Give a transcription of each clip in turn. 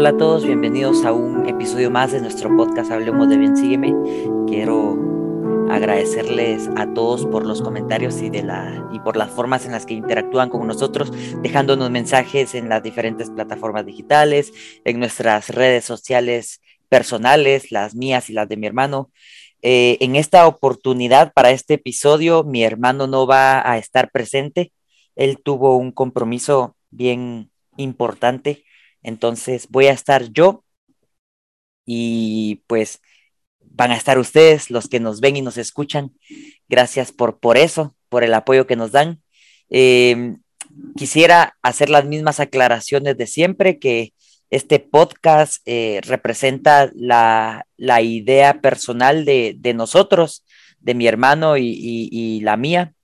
Hola a todos, bienvenidos a un episodio más de nuestro podcast Hablemos de Bien Sígueme. Quiero agradecerles a todos por los comentarios y, de la, y por las formas en las que interactúan con nosotros, dejándonos mensajes en las diferentes plataformas digitales, en nuestras redes sociales personales, las mías y las de mi hermano. Eh, en esta oportunidad, para este episodio, mi hermano no va a estar presente. Él tuvo un compromiso bien importante entonces voy a estar yo y pues van a estar ustedes, los que nos ven y nos escuchan. Gracias por, por eso, por el apoyo que nos dan. Em, quisiera hacer las mismas aclaraciones de siempre, que este podcast eh, representa la, idea personal de, nosotros, de mi hermano y la mía,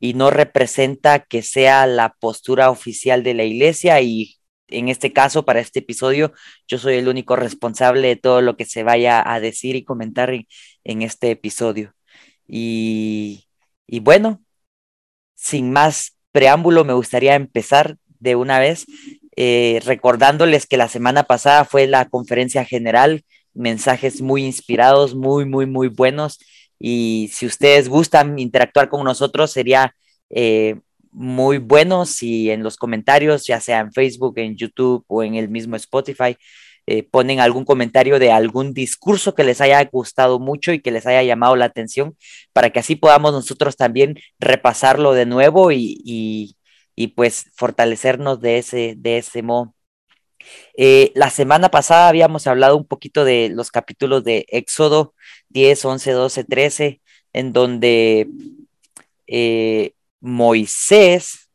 y no representa que sea la postura oficial de la iglesia y en este caso, para este episodio, yo soy el único responsable de todo lo que se vaya a decir y comentar en, este episodio. Y, bueno, sin más preámbulo, me gustaría empezar de una vez eh, recordándoles que la semana pasada fue la conferencia general, mensajes muy inspirados, muy, muy, muy buenos. Y si ustedes gustan interactuar con nosotros, sería eh, muy buenos y en los comentarios, ya sea en Facebook, en YouTube o en el mismo Spotify, eh, ponen algún comentario de algún discurso que les haya gustado mucho y que les haya llamado la atención, para que así podamos nosotros también repasarlo de nuevo y, pues fortalecernos de ese, de ese modo. Eh, la semana pasada habíamos hablado un poquito de los capítulos de Éxodo 10, 11, 12, 13, en donde eh, Moisés,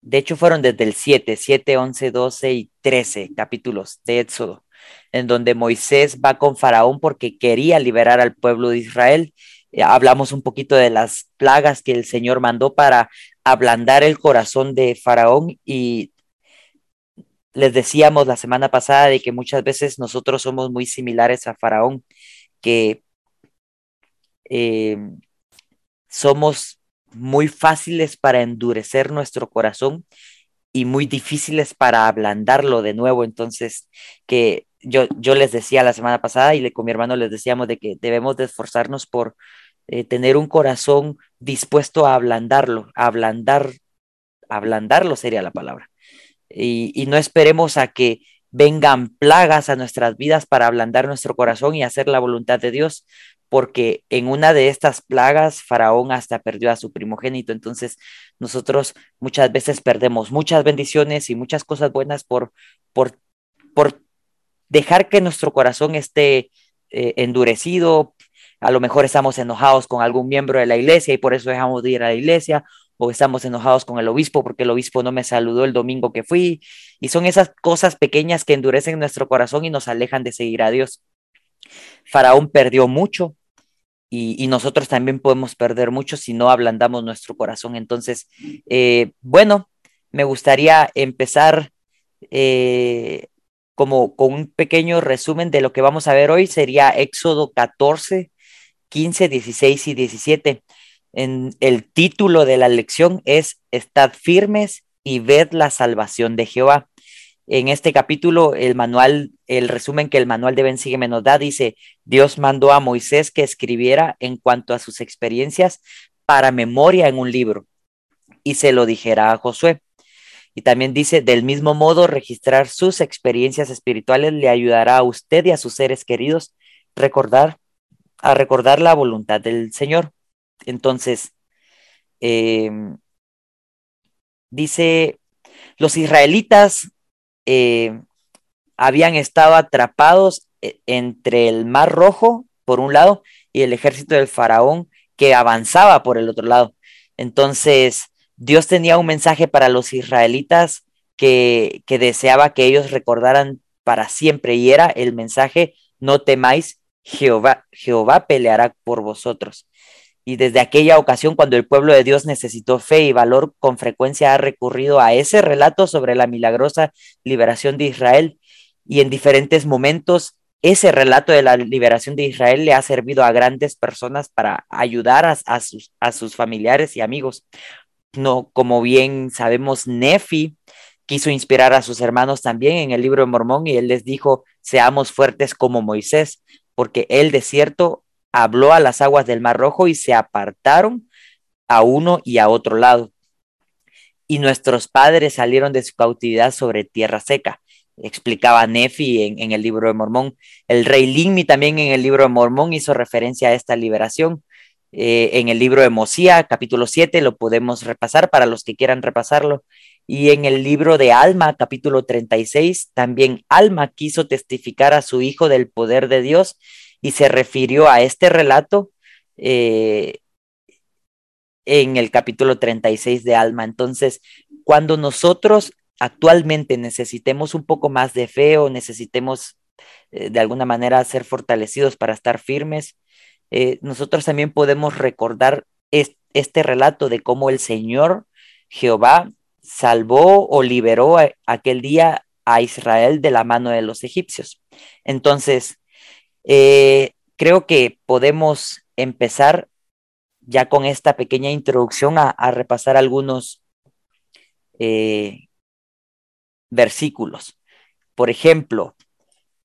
de hecho fueron desde el 7, 7, 11, 12 y 13 capítulos de Éxodo, en donde Moisés va con Faraón porque quería liberar al pueblo de Israel. Eh, hablamos un poquito de las plagas que el Señor mandó para ablandar el corazón de Faraón y les decíamos la semana pasada de que muchas veces nosotros somos muy similares a Faraón, que eh, somos muy fáciles para endurecer nuestro corazón y muy difíciles para ablandarlo de nuevo. Entonces, que yo, yo les decía la semana pasada y le, con mi hermano les decíamos de que debemos de esforzarnos por eh, tener un corazón dispuesto a ablandarlo, a ablandar, ablandarlo sería la palabra. Y, y no esperemos a que vengan plagas a nuestras vidas para ablandar nuestro corazón y hacer la voluntad de Dios, porque en una de estas plagas Faraón hasta perdió a su primogénito. Entonces nosotros muchas veces perdemos muchas bendiciones y muchas cosas buenas por, por, por dejar que nuestro corazón esté eh, endurecido. A lo mejor estamos enojados con algún miembro de la iglesia y por eso dejamos de ir a la iglesia, o estamos enojados con el obispo porque el obispo no me saludó el domingo que fui. Y son esas cosas pequeñas que endurecen nuestro corazón y nos alejan de seguir a Dios. Faraón perdió mucho y, nosotros también podemos perder mucho si no ablandamos nuestro corazón. Entonces, eh, bueno, me gustaría empezar eh, como con un pequeño resumen de lo que vamos a ver hoy. Sería Éxodo 14, 15, 16 y 17. En el título de la lección es Estad firmes y ved la salvación de Jehová en este capítulo, el manual, el resumen que el manual de Ben Sígueme nos da, dice, Dios mandó a Moisés que escribiera en cuanto a sus experiencias para memoria en un libro y se lo dijera a Josué. Y también dice, del mismo modo, registrar sus experiencias espirituales le ayudará a usted y a sus seres queridos recordar, a recordar la voluntad del Señor. Entonces, em, dice, los israelitas eh, habían estado atrapados eh, entre el Mar Rojo, por un lado, y el ejército del faraón que avanzaba por el otro lado. Entonces, Dios tenía un mensaje para los israelitas que, que deseaba que ellos recordaran para siempre, y era el mensaje, no temáis, Jehová, Jehová peleará por vosotros y desde aquella ocasión cuando el pueblo de Dios necesitó fe y valor, con frecuencia ha recurrido a ese relato sobre la milagrosa liberación de Israel y en diferentes momentos ese relato de la liberación de Israel le ha servido a grandes personas para ayudar a, sus, familiares y amigos. No, como bien sabemos, Nefi quiso inspirar a sus hermanos también en el libro de Mormón y él les dijo, seamos fuertes como Moisés, porque él de cierto habló a las aguas del Mar Rojo y se apartaron a uno y a otro lado. Y nuestros padres salieron de su cautividad sobre tierra seca explicaba Nefi en, el libro de Mormón. El rey Linmi también en el libro de Mormón hizo referencia a esta liberación. Eh, en el libro de Mosía, capítulo 7, lo podemos repasar para los que quieran repasarlo. Y en el libro de Alma, capítulo 36, también Alma quiso testificar a su hijo del poder de Dios y se refirió a este relato eh, en el capítulo 36 de Alma. Entonces, cuando nosotros actualmente necesitemos un poco más de fe o necesitemos eh, de alguna manera ser fortalecidos para estar firmes, eh, nosotros también podemos recordar este relato de cómo el Señor Jehová salvó o liberó aquel día a Israel de la mano de los egipcios. Entonces, eh, creo que podemos empezar ya con esta pequeña introducción a, repasar algunos versículos. Por ejemplo,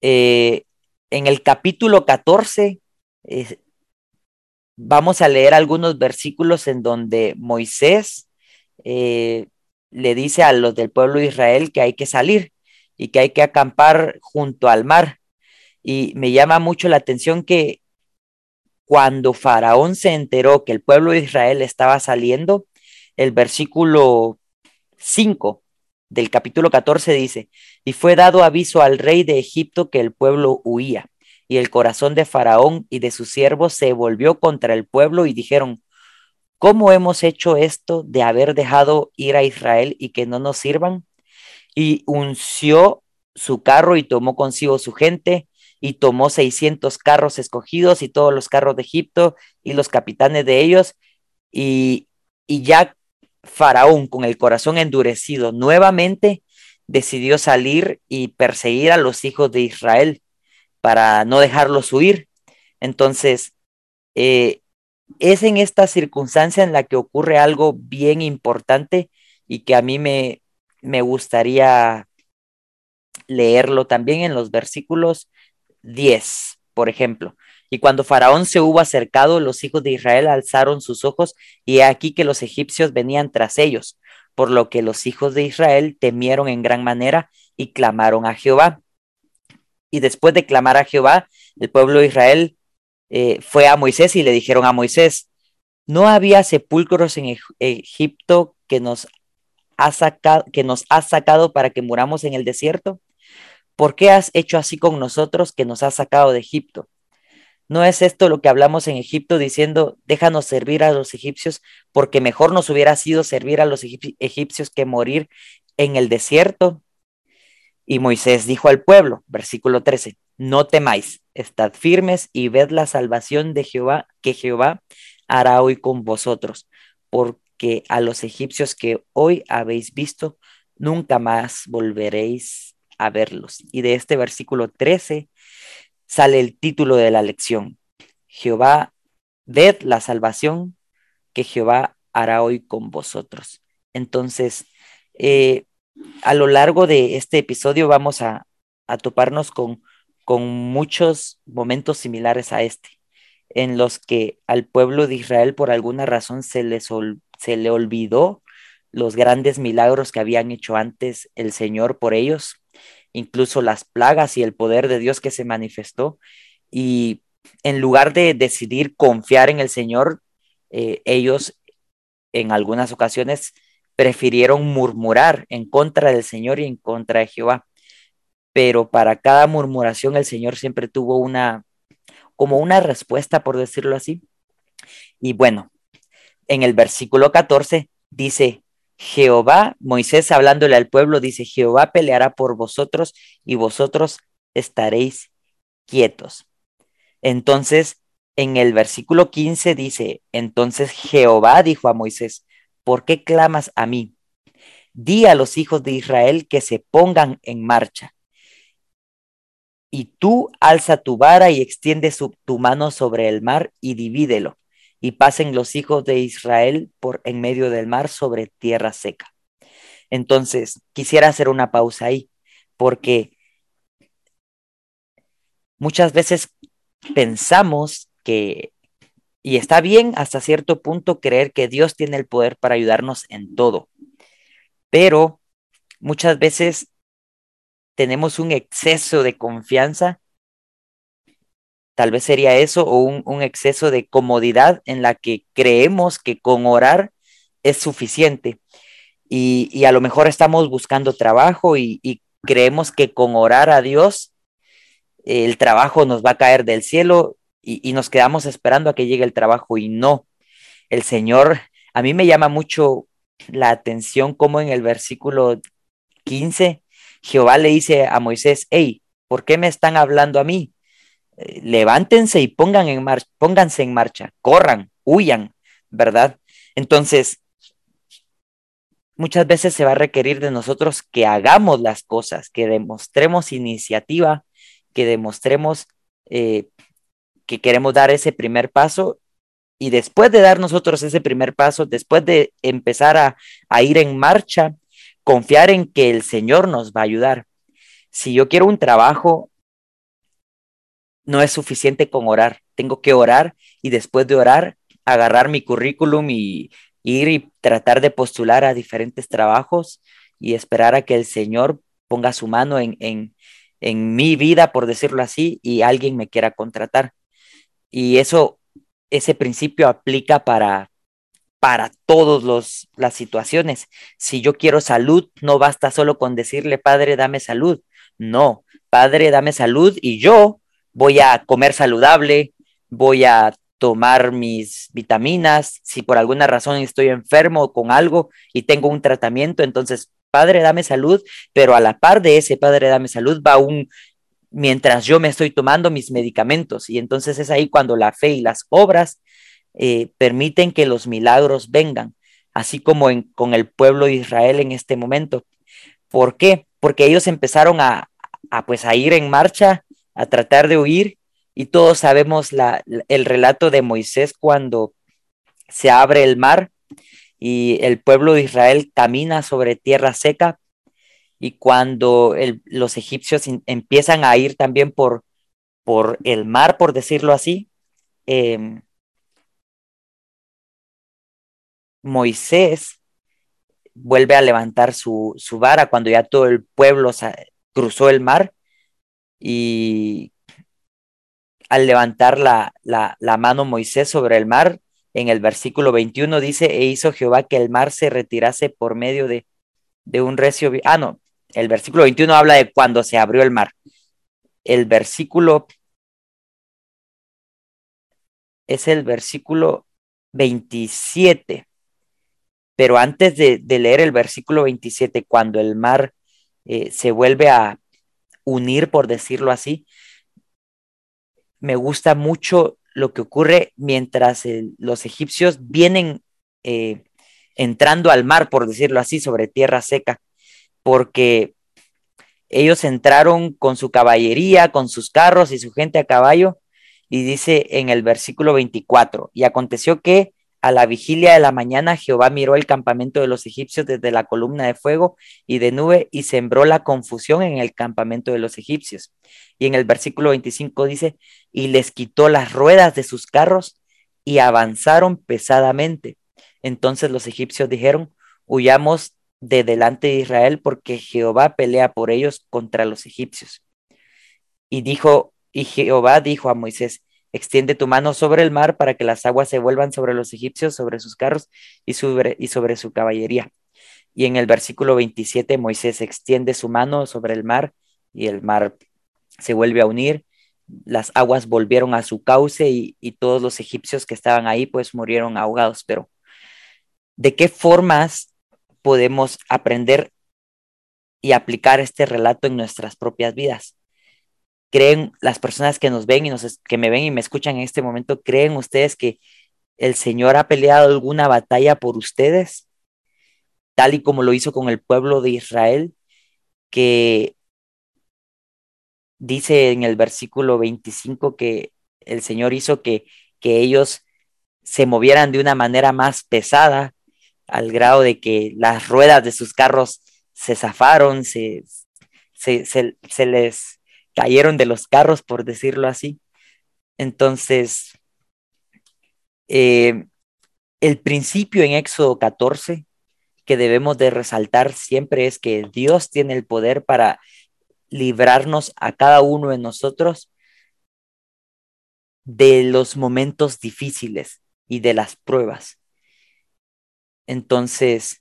eh, en el capítulo 14 eh, vamos a leer algunos versículos en donde Moisés eh, le dice a los del pueblo de Israel que hay que salir y que hay que acampar junto al mar. Y me llama mucho la atención que cuando Faraón se enteró que el pueblo de Israel estaba saliendo, el versículo 5 del capítulo 14 dice, y fue dado aviso al rey de Egipto que el pueblo huía, y el corazón de Faraón y de sus siervos se volvió contra el pueblo y dijeron, ¿cómo hemos hecho esto de haber dejado ir a Israel y que no nos sirvan? Y unció su carro y tomó consigo su gente, y tomó seiscientos carros escogidos y todos los carros de Egipto y los capitanes de ellos, y, y ya Faraón, con el corazón endurecido, nuevamente decidió salir y perseguir a los hijos de Israel para no dejarlos huir. Entonces, eh, es en esta circunstancia en la que ocurre algo bien importante y que a mí me, me gustaría leerlo también en los versículos 10, por ejemplo. Y cuando Faraón se hubo acercado, los hijos de Israel alzaron sus ojos y he aquí que los egipcios venían tras ellos, por lo que los hijos de Israel temieron en gran manera y clamaron a Jehová. Y después de clamar a Jehová, el pueblo de Israel eh, fue a Moisés y le dijeron a Moisés, ¿no había sepulcros en Egipto que nos, ha sacado, que nos has sacado para que muramos en el desierto? ¿Por qué has hecho así con nosotros que nos has sacado de Egipto? ¿No es esto lo que hablamos en Egipto diciendo, déjanos servir a los egipcios, porque mejor nos hubiera sido servir a los egipcios que morir en el desierto? Y Moisés dijo al pueblo, versículo 13, no temáis, estad firmes y ved la salvación de Jehová, que Jehová hará hoy con vosotros, porque a los egipcios que hoy habéis visto, nunca más volveréis a verlos. Y de este versículo 13 sale el título de la lección. Jehová, ved la salvación que Jehová hará hoy con vosotros. Entonces, eh, a lo largo de este episodio vamos a, toparnos con, con muchos momentos similares a este, en los que al pueblo de Israel por alguna razón se, les se le olvidó los grandes milagros que habían hecho antes el Señor por ellos incluso las plagas y el poder de Dios que se manifestó. Y en lugar de decidir confiar en el Señor, eh, ellos en algunas ocasiones prefirieron murmurar en contra del Señor y en contra de Jehová. Pero para cada murmuración el Señor siempre tuvo una, como una respuesta, por decirlo así. Y bueno, en el versículo 14 dice, Jehová, Moisés hablándole al pueblo, dice, Jehová peleará por vosotros y vosotros estaréis quietos. Entonces, en el versículo 15 dice, entonces Jehová dijo a Moisés, ¿por qué clamas a mí? Di a los hijos de Israel que se pongan en marcha. Y tú alza tu vara y extiende tu mano sobre el mar y divídelo y pasen los hijos de Israel por en medio del mar sobre tierra seca. Entonces, quisiera hacer una pausa ahí, porque muchas veces pensamos que, y está bien hasta cierto punto creer que Dios tiene el poder para ayudarnos en todo, pero muchas veces tenemos un exceso de confianza, tal vez sería eso, o un, exceso de comodidad en la que creemos que con orar es suficiente. Y, a lo mejor estamos buscando trabajo y, y creemos que con orar a Dios el trabajo nos va a caer del cielo y, nos quedamos esperando a que llegue el trabajo y no. El Señor, a mí me llama mucho la atención como en el versículo 15, Jehová le dice a Moisés, hey, ¿por qué me están hablando a mí? Levántense y pongan en marcha, pónganse en marcha, corran, huyan, ¿verdad? Entonces, muchas veces se va a requerir de nosotros que hagamos las cosas, que demostremos iniciativa, que demostremos eh, que queremos dar ese primer paso y después de dar nosotros ese primer paso, después de empezar a, a ir en marcha, confiar en que el Señor nos va a ayudar. Si yo quiero un trabajo, no es suficiente con orar. Tengo que orar y después de orar, agarrar mi currículum y ir y tratar de postular a diferentes trabajos y esperar a que el Señor ponga su mano en, en, en mi vida, por decirlo así, y alguien me quiera contratar. Y eso, ese principio aplica para, para todas las situaciones. Si yo quiero salud, no basta solo con decirle, Padre, dame salud. No, Padre, dame salud y yo voy a comer saludable, voy a tomar mis vitaminas, si por alguna razón estoy enfermo con algo y tengo un tratamiento, entonces Padre, dame salud, pero a la par de ese Padre, dame salud va un, mientras yo me estoy tomando mis medicamentos. Y entonces es ahí cuando la fe y las obras eh, permiten que los milagros vengan, así como con el pueblo de Israel en este momento. ¿Por qué? Porque ellos empezaron a, pues a ir en marcha, a tratar de huir, y todos sabemos la, el relato de Moisés cuando se abre el mar y el pueblo de Israel camina sobre tierra seca y cuando los egipcios empiezan a ir también por, por el mar, por decirlo así, em, Moisés vuelve a levantar su, vara cuando ya todo el pueblo cruzó el mar y al levantar la, la, la, mano Moisés sobre el mar, en el versículo 21 dice, e hizo Jehová que el mar se retirase por medio de, un recio... Ah, no, el versículo 21 habla de cuando se abrió el mar. El versículo es el versículo 27. Pero antes de, leer el versículo 27, cuando el mar eh, se vuelve a unir, por decirlo así, me gusta mucho lo que ocurre mientras los egipcios vienen eh, entrando al mar, por decirlo así, sobre tierra seca, porque ellos entraron con su caballería, con sus carros y su gente a caballo, y dice en el versículo 24, y aconteció que a la vigilia de la mañana Jehová miró el campamento de los egipcios desde la columna de fuego y de nube y sembró la confusión en el campamento de los egipcios. Y en el versículo 25 dice, y les quitó las ruedas de sus carros y avanzaron pesadamente. Entonces los egipcios dijeron, huyamos de delante de Israel porque Jehová pelea por ellos contra los egipcios. Y dijo, y Jehová dijo a Moisés, extiende tu mano sobre el mar para que las aguas se vuelvan sobre los egipcios, sobre sus carros y sobre, y sobre su caballería. Y en el versículo 27 Moisés extiende su mano sobre el mar y el mar se vuelve a unir, las aguas volvieron a su cauce y, y todos los egipcios que estaban ahí pues murieron ahogados. Pero, ¿de qué formas podemos aprender y aplicar este relato en nuestras propias vidas? ¿Creen las personas que nos ven y nos, que me ven y me escuchan en este momento, creen ustedes que el Señor ha peleado alguna batalla por ustedes, tal y como lo hizo con el pueblo de Israel, que dice en el versículo 25 que el Señor hizo que, que ellos se movieran de una manera más pesada al grado de que las ruedas de sus carros se zafaron, se, se, les cayeron de los carros, por decirlo así. Entonces, eh, el principio en Éxodo 14 que debemos de resaltar siempre es que Dios tiene el poder para librarnos a cada uno de nosotros de los momentos difíciles y de las pruebas. Entonces,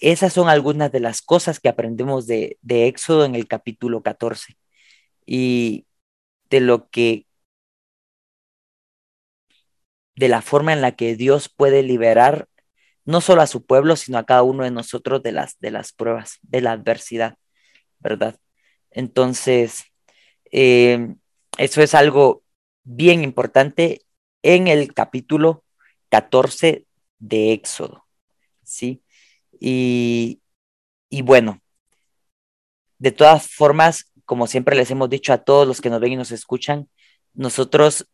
esas son algunas de las cosas que aprendemos de, Éxodo en el capítulo 14 y de lo que, de la forma en la que Dios puede liberar no solo a su pueblo, sino a cada uno de nosotros de las, de las pruebas, de la adversidad, ¿verdad? Entonces, eh, eso es algo bien importante en el capítulo 14 de Éxodo, ¿sí? Y, bueno, de todas formas, como siempre les hemos dicho a todos los que nos ven y nos escuchan, nosotros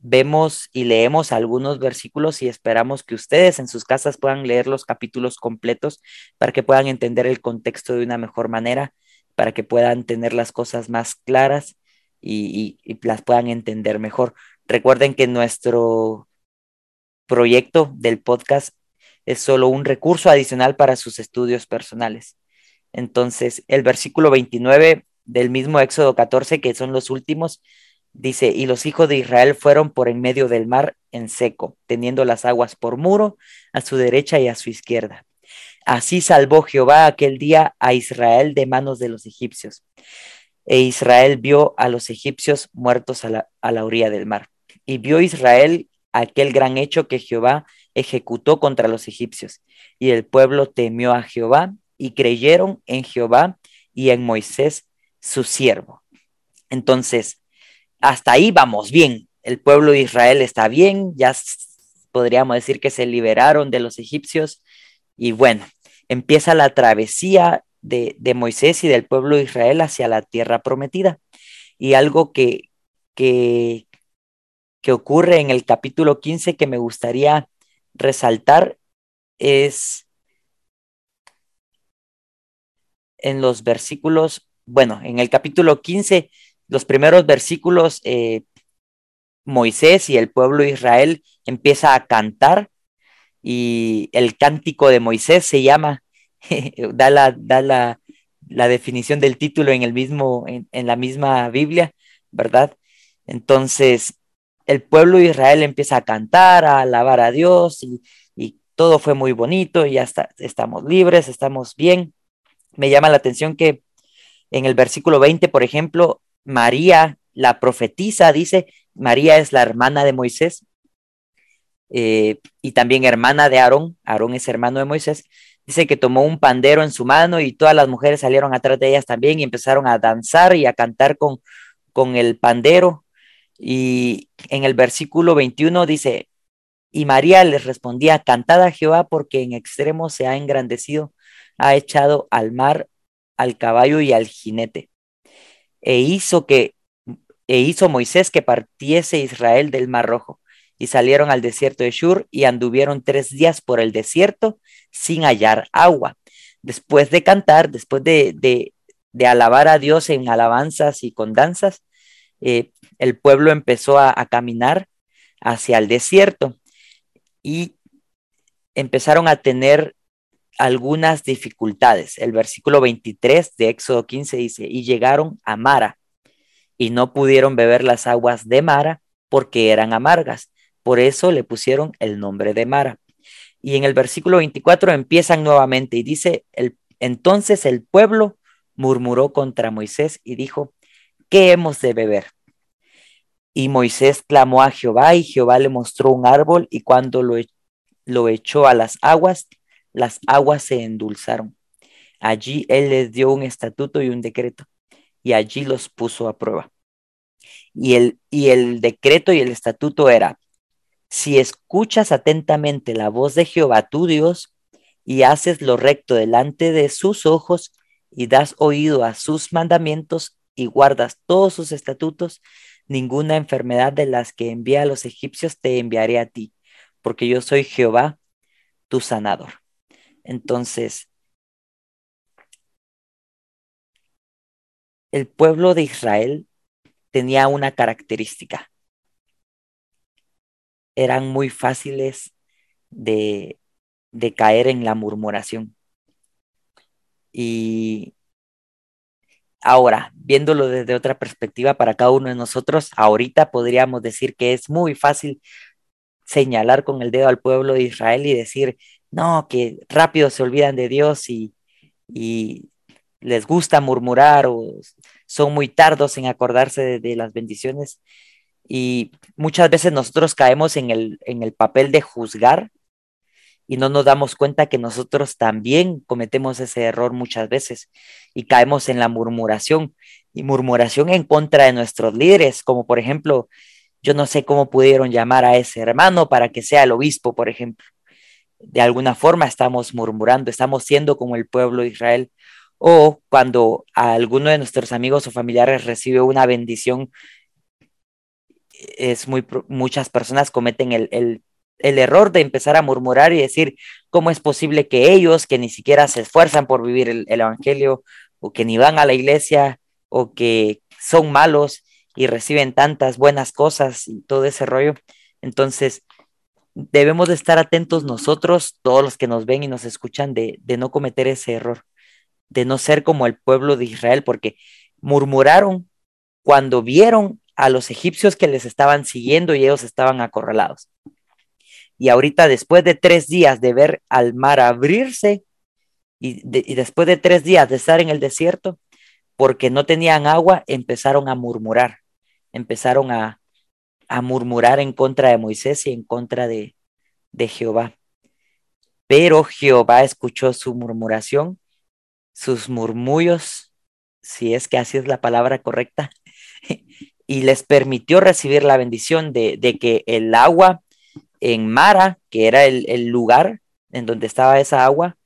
vemos y leemos algunos versículos y esperamos que ustedes en sus casas puedan leer los capítulos completos para que puedan entender el contexto de una mejor manera, para que puedan tener las cosas más claras y, y las puedan entender mejor. Recuerden que nuestro proyecto del podcast es solo un recurso adicional para sus estudios personales. Entonces, el versículo 29 del mismo Éxodo 14, que son los últimos, dice, y los hijos de Israel fueron por en medio del mar en seco, teniendo las aguas por muro a su derecha y a su izquierda. Así salvó Jehová aquel día a Israel de manos de los egipcios. E Israel vio a los egipcios muertos a la, a la orilla del mar. Y vio Israel aquel gran hecho que Jehová ejecutó contra los egipcios. Y el pueblo temió a Jehová y creyeron en Jehová y en Moisés, su siervo. Entonces, hasta ahí vamos bien. El pueblo de Israel está bien, ya podríamos decir que se liberaron de los egipcios. Y bueno, empieza la travesía de, de Moisés y del pueblo de Israel hacia la tierra prometida. Y algo que, que, que ocurre en el capítulo 15 que me gustaría resaltar es en los versículos, bueno, en el capítulo 15, los primeros versículos, eh, Moisés y el pueblo de Israel empieza a cantar y el cántico de Moisés se llama, da, la, da la, la, definición del título en, el mismo, en, en la misma Biblia, ¿verdad? Entonces, el pueblo de Israel empieza a cantar, a alabar a Dios y, todo fue muy bonito y ya estamos libres, estamos bien. Me llama la atención que en el versículo 20, por ejemplo, María, la profetisa, dice, María es la hermana de Moisés eh, y también hermana de Aarón, Aarón es hermano de Moisés, dice que tomó un pandero en su mano y todas las mujeres salieron atrás de ellas también y empezaron a danzar y a cantar con, con el pandero y en el versículo 21 dice, y María les respondía, cantad a Jehová porque en extremo se ha engrandecido, ha echado al mar, al caballo y al jinete. E hizo que, e hizo Moisés que partiese Israel del mar rojo. Y salieron al desierto de Shur y anduvieron tres días por el desierto sin hallar agua. Después de cantar, después de, de, de alabar a Dios en alabanzas y con danzas, eh, el pueblo empezó a, caminar hacia el desierto y empezaron a tener algunas dificultades. El versículo 23 de Éxodo 15 dice, y llegaron a Mara y no pudieron beber las aguas de Mara porque eran amargas. Por eso le pusieron el nombre de Mara. Y en el versículo 24 empiezan nuevamente y dice, el, entonces el pueblo murmuró contra Moisés y dijo, ¿qué hemos de beber? Y Moisés clamó a Jehová y Jehová le mostró un árbol y cuando lo, e-, lo echó a las aguas, las aguas se endulzaron. Allí él les dio un estatuto y un decreto y allí los puso a prueba. Y el, y el decreto y el estatuto era, si escuchas atentamente la voz de Jehová tu Dios y haces lo recto delante de sus ojos y das oído a sus mandamientos y guardas todos sus estatutos, ninguna enfermedad de las que envía a los egipcios te enviaré a ti, porque yo soy Jehová, tu sanador. Entonces, el pueblo de Israel tenía una característica. Eran muy fáciles de, de caer en la murmuración. Y ahora, viéndolo desde otra perspectiva para cada uno de nosotros, ahorita podríamos decir que es muy fácil señalar con el dedo al pueblo de Israel y decir, no, que rápido se olvidan de Dios y, y les gusta murmurar o son muy tardos en acordarse de, las bendiciones. Y muchas veces nosotros caemos en el, en el papel de juzgar y no nos damos cuenta que nosotros también cometemos ese error muchas veces y caemos en la murmuración y murmuración en contra de nuestros líderes, como por ejemplo, yo no sé cómo pudieron llamar a ese hermano para que sea el obispo, por ejemplo. De alguna forma estamos murmurando, estamos siendo como el pueblo de Israel o cuando alguno de nuestros amigos o familiares recibe una bendición, es muy, muchas personas cometen el, el, el, error de empezar a murmurar y decir, ¿cómo es posible que ellos, que ni siquiera se esfuerzan por vivir el, el Evangelio, o que ni van a la iglesia, o que son malos y reciben tantas buenas cosas y todo ese rollo? Entonces, debemos de estar atentos nosotros, todos los que nos ven y nos escuchan, de, de no cometer ese error de no ser como el pueblo de Israel, porque murmuraron cuando vieron a los egipcios que les estaban siguiendo y ellos estaban acorralados. Y ahorita, después de tres días de ver al mar abrirse y, después de tres días de estar en el desierto, porque no tenían agua, empezaron a murmurar, empezaron a, a murmurar en contra de Moisés y en contra de, de Jehová. Pero Jehová escuchó su murmuración sus murmullos, si es que así es la palabra correcta, y les permitió recibir la bendición de, que el agua en Mara, que era el, lugar en donde estaba esa agua,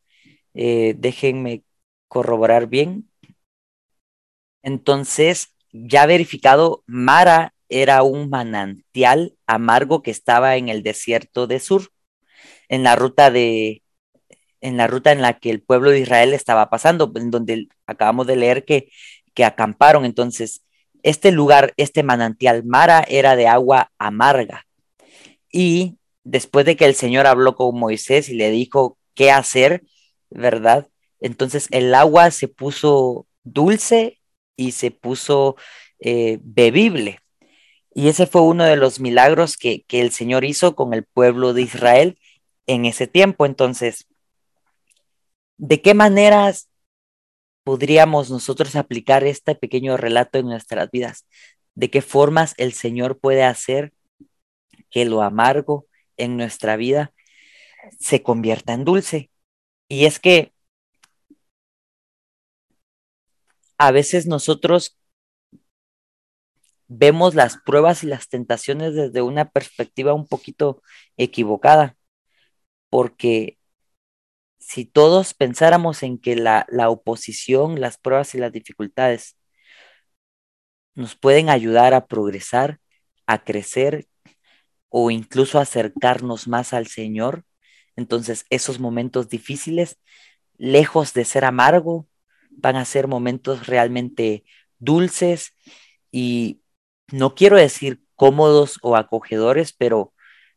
eh, déjenme corroborar bien. Entonces, ya verificado, Mara era un manantial amargo que estaba en el desierto de Sur, en la ruta de, en la ruta en la que el pueblo de Israel estaba pasando, en donde acabamos de leer que, que acamparon. Entonces, este lugar, este manantial Mara, era de agua amarga. Y después de que el Señor habló con Moisés y le dijo qué hacer, ¿verdad? Entonces el agua se puso dulce y se puso eh, bebible. Y ese fue uno de los milagros que, que el Señor hizo con el pueblo de Israel en ese tiempo. Entonces, ¿De qué maneras podríamos nosotros aplicar este pequeño relato en nuestras vidas? ¿De qué formas el Señor puede hacer que lo amargo en nuestra vida se convierta en dulce? Y es que a veces nosotros vemos las pruebas y las tentaciones desde una perspectiva un poquito equivocada, porque si todos pensáramos en que la, oposición, las pruebas y las dificultades nos pueden ayudar a progresar, a crecer o incluso acercarnos más al Señor, entonces esos momentos difíciles, lejos de ser amargo, van a ser momentos realmente dulces y no quiero decir cómodos o acogedores, pero,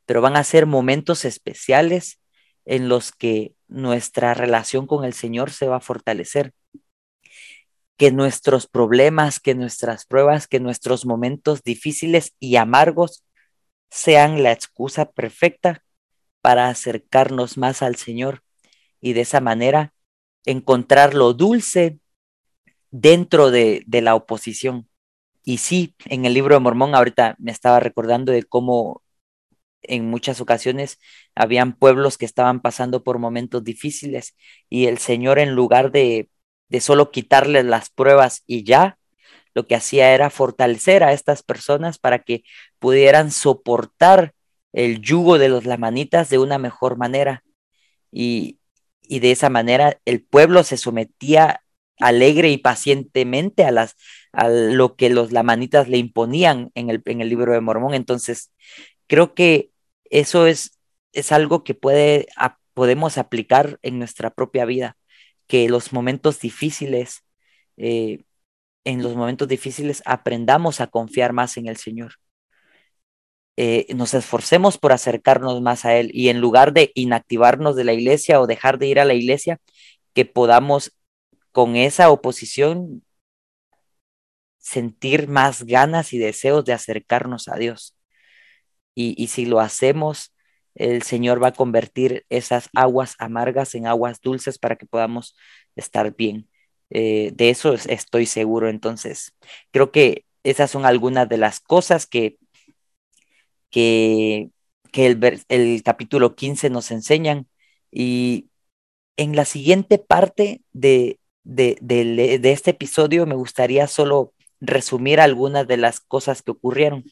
pero van a ser momentos especiales en los que nuestra relación con el Señor se va a fortalecer. Que nuestros problemas, que nuestras pruebas, que nuestros momentos difíciles y amargos sean la excusa perfecta para acercarnos más al Señor y de esa manera encontrar lo dulce dentro de, de la oposición. Y sí, en el libro de Mormón ahorita me estaba recordando de cómo en muchas ocasiones habían pueblos que estaban pasando por momentos difíciles y el Señor en lugar de, de solo quitarles las pruebas y ya, lo que hacía era fortalecer a estas personas para que pudieran soportar el yugo de los lamanitas de una mejor manera. Y, y de esa manera el pueblo se sometía alegre y pacientemente a las a lo que los lamanitas le imponían en el, en el libro de Mormón. Entonces, creo que eso es es algo que puede, podemos aplicar en nuestra propia vida, que los momentos difíciles, eh, en los momentos difíciles aprendamos a confiar más en el Señor. Eh, nos esforcemos por acercarnos más a Él y en lugar de inactivarnos de la iglesia o dejar de ir a la iglesia, que podamos con esa oposición sentir más ganas y deseos de acercarnos a Dios. Y, si lo hacemos, el Señor va a convertir esas aguas amargas en aguas dulces para que podamos estar bien. Eh, de eso estoy seguro. Entonces, creo que esas son algunas de las cosas que, que, el, el capítulo 15 nos enseñan. Y en la siguiente parte de, de, de, este episodio me gustaría solo resumir algunas de las cosas que ocurrieron.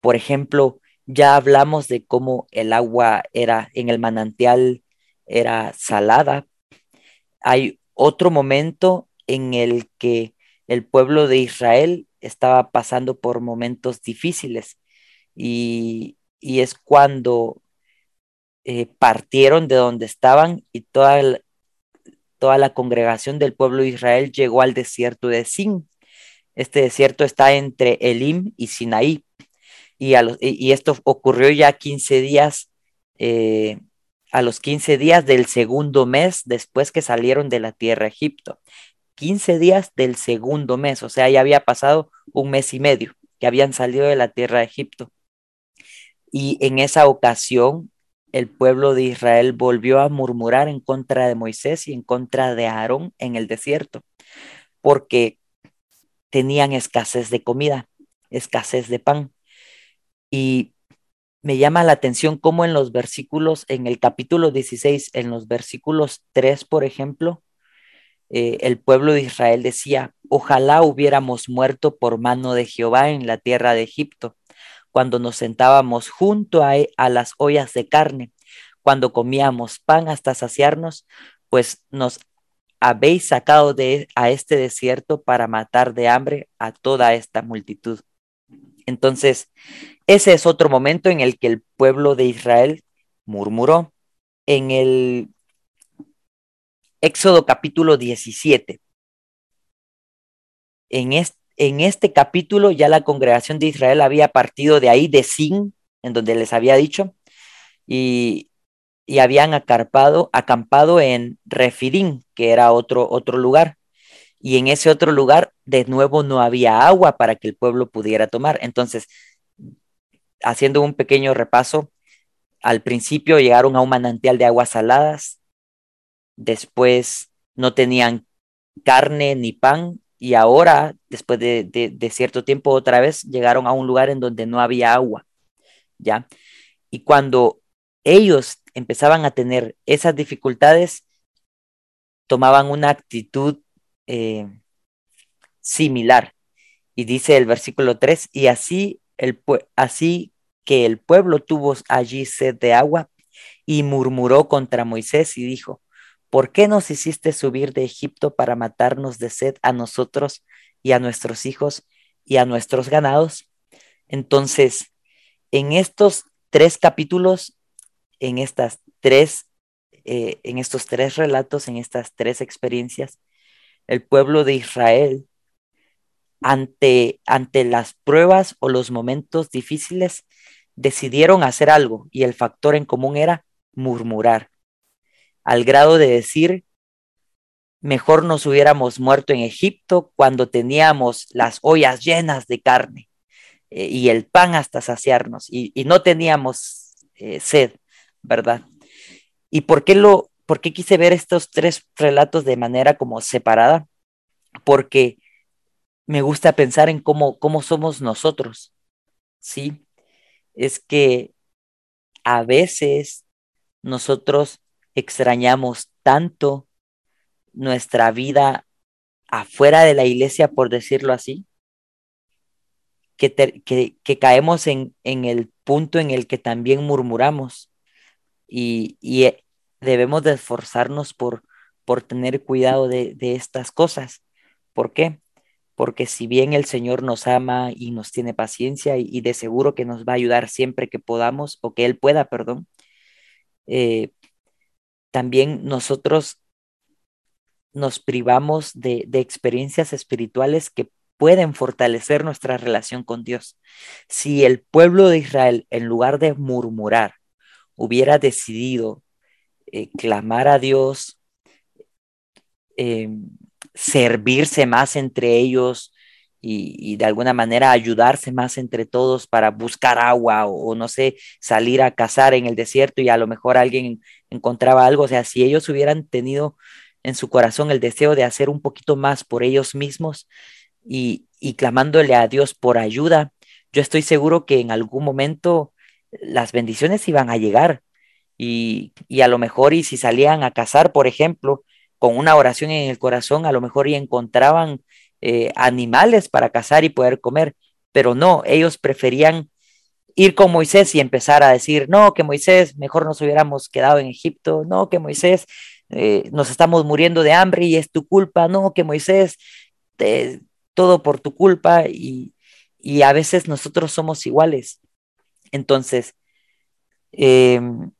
Por ejemplo, ya hablamos de cómo el agua era en el manantial era salada. Hay otro momento en el que el pueblo de Israel estaba pasando por momentos difíciles y, es cuando eh, partieron de donde estaban y toda, toda la congregación del pueblo de Israel llegó al desierto de Sin. Este desierto está entre Elim y Sinaí. Y, y esto ocurrió ya 15 días, eh, a los 15 días del segundo mes después que salieron de la tierra Egipto. 15 días del segundo mes, o sea, ya había pasado un mes y medio que habían salido de la tierra de Egipto. Y en esa ocasión, el pueblo de Israel volvió a murmurar en contra de Moisés y en contra de Aarón en el desierto, porque tenían escasez de comida, escasez de pan. Y me llama la atención cómo en los versículos, en el capítulo 16, en los versículos 3, por ejemplo, eh, el pueblo de Israel decía, ojalá hubiéramos muerto por mano de Jehová en la tierra de Egipto, cuando nos sentábamos junto a, a las ollas de carne, cuando comíamos pan hasta saciarnos, pues nos habéis sacado de a este desierto para matar de hambre a toda esta multitud. Entonces, ese es otro momento en el que el pueblo de Israel murmuró. En el Éxodo capítulo 17. En este, en este capítulo ya la congregación de Israel había partido de ahí, de Sin, en donde les había dicho, y, y habían acampado, acampado en Refidim, que era otro, otro lugar. Y en ese otro lugar, de nuevo, no había agua para que el pueblo pudiera tomar. Entonces, haciendo un pequeño repaso, al principio llegaron a un manantial de aguas saladas, después no tenían carne ni pan, y ahora, después de, de, cierto tiempo, otra vez llegaron a un lugar en donde no había agua, ¿ya? Y cuando ellos empezaban a tener esas dificultades, tomaban una actitud eh, similar. Y dice el versículo 3, y así, el, así que el pueblo tuvo allí sed de agua y murmuró contra Moisés y dijo, ¿por qué nos hiciste subir de Egipto para matarnos de sed a nosotros y a nuestros hijos y a nuestros ganados? Entonces, en estos tres capítulos, en estas tres, eh, en estos tres relatos, en estas tres experiencias, el pueblo de Israel, ante, ante las pruebas o los momentos difíciles, decidieron hacer algo y el factor en común era murmurar al grado de decir, mejor nos hubiéramos muerto en Egipto cuando teníamos las ollas llenas de carne eh, y el pan hasta saciarnos y, no teníamos eh, sed, ¿verdad? ¿Y por qué, lo, por qué quise ver estos tres relatos de manera como separada? Porque me gusta pensar en cómo, cómo somos nosotros, ¿sí? Es que a veces nosotros extrañamos tanto nuestra vida afuera de la iglesia, por decirlo así, que, que, caemos en, en, el punto en el que también murmuramos y, debemos de esforzarnos por, por tener cuidado de, estas cosas. ¿Por qué? porque si bien el Señor nos ama y nos tiene paciencia y, de seguro que nos va a ayudar siempre que podamos o que Él pueda, perdón, eh, también nosotros nos privamos de experiencias espirituales que pueden fortalecer nuestra relación con Dios. Si el pueblo de Israel, en lugar de murmurar, hubiera decidido eh, clamar a Dios, eh, servirse más entre ellos y, de alguna manera ayudarse más entre todos para buscar agua o, no sé, salir a cazar en el desierto y a lo mejor alguien encontraba algo. O sea, si ellos hubieran tenido en su corazón el deseo de hacer un poquito más por ellos mismos y, y clamándole a Dios por ayuda, yo estoy seguro que en algún momento las bendiciones iban a llegar y, y a lo mejor y si salían a cazar, por ejemplo, con una oración en el corazón, a lo mejor y encontraban eh, animales para cazar y poder comer, pero no, ellos preferían ir con Moisés y empezar a decir, no, que Moisés, mejor nos hubiéramos quedado en Egipto, no, que Moisés, eh, nos estamos muriendo de hambre y es tu culpa, no, que Moisés, todo por tu culpa y, y, a veces nosotros somos iguales. Entonces, em,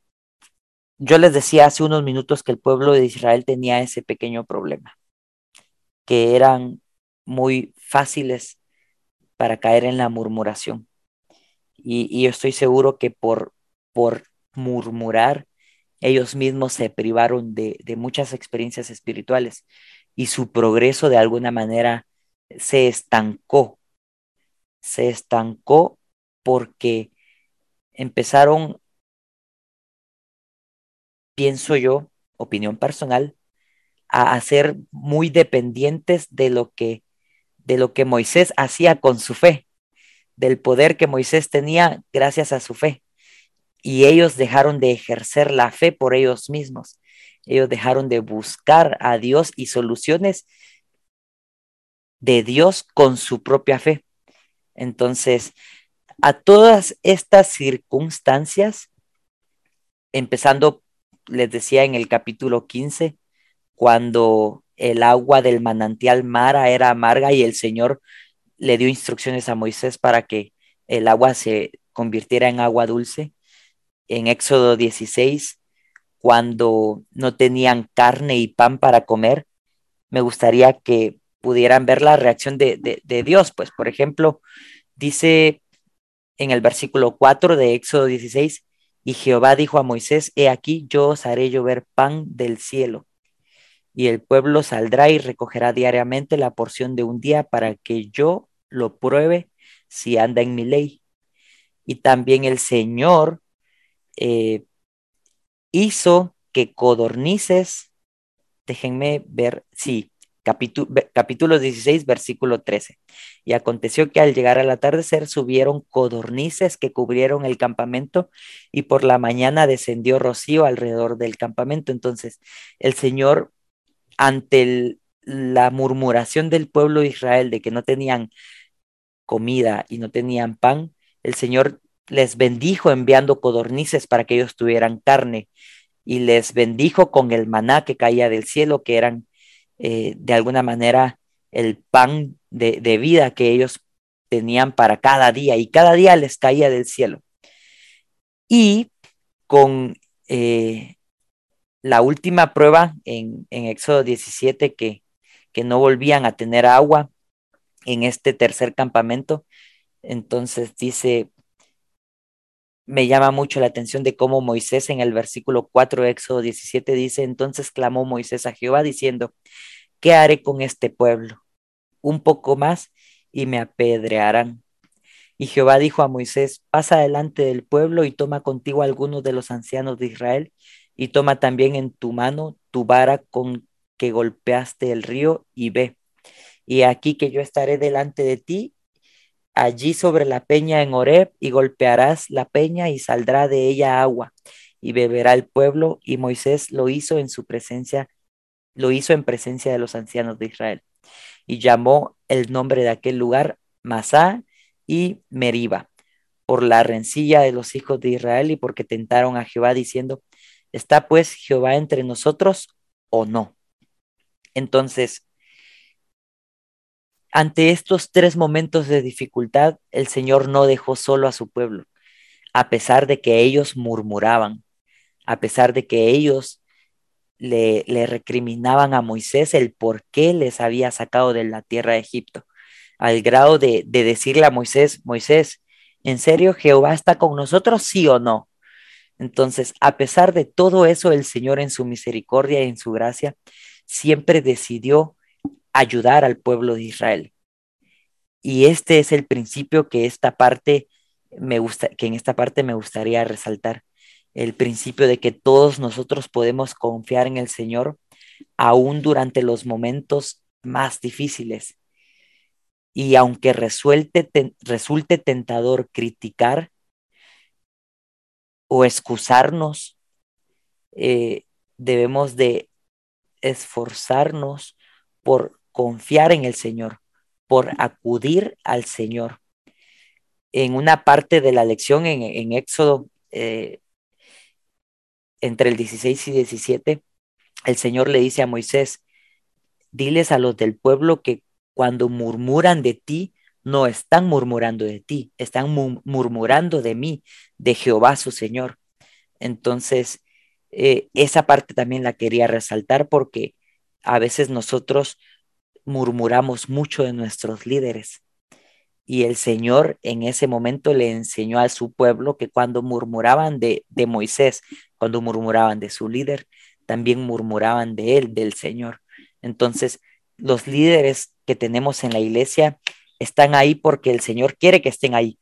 yo les decía hace unos minutos que el pueblo de Israel tenía ese pequeño problema, que eran muy fáciles para caer en la murmuración. Y, yo estoy seguro que por, por murmurar, ellos mismos se privaron de, de muchas experiencias espirituales y su progreso de alguna manera se estancó. Se estancó porque empezaron pienso yo, opinión personal, a, ser muy dependientes de lo que de lo que Moisés hacía con su fe, del poder que Moisés tenía gracias a su fe. Y ellos dejaron de ejercer la fe por ellos mismos. Ellos dejaron de buscar a Dios y soluciones de Dios con su propia fe. Entonces, a todas estas circunstancias, empezando les decía en el capítulo 15, cuando el agua del manantial Mara era amarga y el Señor le dio instrucciones a Moisés para que el agua se convirtiera en agua dulce. En Éxodo 16, cuando no tenían carne y pan para comer, me gustaría que pudieran ver la reacción de, de, Dios. Pues, por ejemplo, dice en el versículo 4 de Éxodo 16, y Jehová dijo a Moisés, He aquí, yo os haré llover pan del cielo, y el pueblo saldrá y recogerá diariamente la porción de un día para que yo lo pruebe si anda en mi ley. Y también el Señor eh, hizo que codornices, déjenme ver, sí, capítulo, 16, versículo 13. Y aconteció que al llegar al atardecer subieron codornices que cubrieron el campamento y por la mañana descendió rocío alrededor del campamento. Entonces el Señor, ante la murmuración del pueblo de Israel de que no tenían comida y no tenían pan, el Señor les bendijo enviando codornices para que ellos tuvieran carne y les bendijo con el maná que caía del cielo, que eran eh, de alguna manera el pan de, vida que ellos tenían para cada día y cada día les caía del cielo. Y con eh, la última prueba en, en Éxodo 17 que, que no volvían a tener agua en este tercer campamento, entonces dice, me llama mucho la atención de cómo Moisés en el versículo 4 de Éxodo 17 dice, entonces clamó Moisés a Jehová diciendo, ¿qué haré con este pueblo? Un poco más y me apedrearán. Y Jehová dijo a Moisés, pasa delante del pueblo y toma contigo algunos de los ancianos de Israel y toma también en tu mano tu vara con que golpeaste el río y ve. Y aquí que yo estaré delante de ti allí sobre la peña en Horeb y golpearás la peña y saldrá de ella agua y beberá el pueblo y Moisés lo hizo en su presencia lo hizo en presencia de los ancianos de Israel y llamó el nombre de aquel lugar Masá y Meriba por la rencilla de los hijos de Israel y porque tentaron a Jehová diciendo, ¿está pues Jehová entre nosotros o no? Entonces, ante estos tres momentos de dificultad, el Señor no dejó solo a su pueblo, a pesar de que ellos murmuraban, a pesar de que ellos le, recriminaban a Moisés el por qué les había sacado de la tierra de Egipto, al grado de, de decirle a Moisés, Moisés, ¿en serio Jehová está con nosotros, sí o no? Entonces, a pesar de todo eso, el Señor en su misericordia y en su gracia siempre decidió ayudar al pueblo de Israel. Y este es el principio que esta parte me gusta, que en esta parte me gustaría resaltar, el principio de que todos nosotros podemos confiar en el Señor aún durante los momentos más difíciles. Y aunque resulte, tentador criticar, o excusarnos, eh, debemos de esforzarnos por confiar en el Señor, por acudir al Señor. En una parte de la lección en, Éxodo, eh, entre el 16 y 17, el Señor le dice a Moisés, diles a los del pueblo que cuando murmuran de ti, no están murmurando de ti, están murmurando de mí, de Jehová su Señor. Entonces, eh, esa parte también la quería resaltar porque a veces nosotros murmuramos mucho de nuestros líderes. Y el Señor en ese momento le enseñó a su pueblo que cuando murmuraban de, de Moisés, cuando murmuraban de su líder, también murmuraban de él, del Señor. Entonces, los líderes que tenemos en la iglesia están ahí porque el Señor quiere que estén ahí.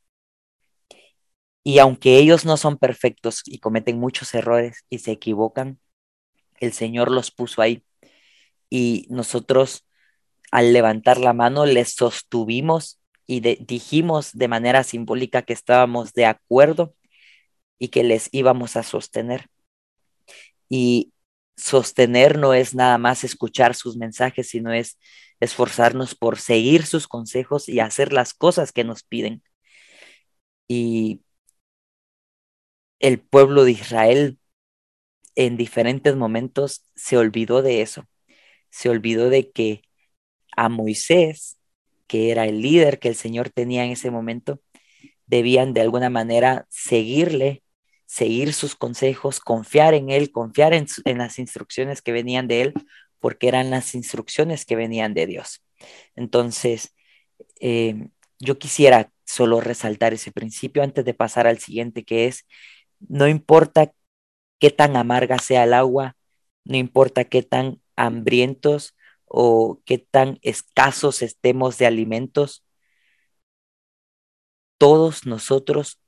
Y aunque ellos no son perfectos y cometen muchos errores y se equivocan, el Señor los puso ahí. Y nosotros al levantar la mano les sostuvimos y dijimos de manera simbólica que estábamos de acuerdo y que les íbamos a sostener. Y sostener no es nada más escuchar sus mensajes, sino es esforzarnos por seguir sus consejos y hacer las cosas que nos piden. Y el pueblo de Israel en diferentes momentos se olvidó de eso. Se olvidó de que a Moisés, que era el líder que el Señor tenía en ese momento, debían de alguna manera seguirle, seguir sus consejos, confiar en él, confiar en, las instrucciones que venían de él, porque eran las instrucciones que venían de Dios. Entonces, eh, yo quisiera solo resaltar ese principio antes de pasar al siguiente, que es, no importa qué tan amarga sea el agua, no importa qué tan hambrientos o qué tan escasos estemos de alimentos, todos nosotros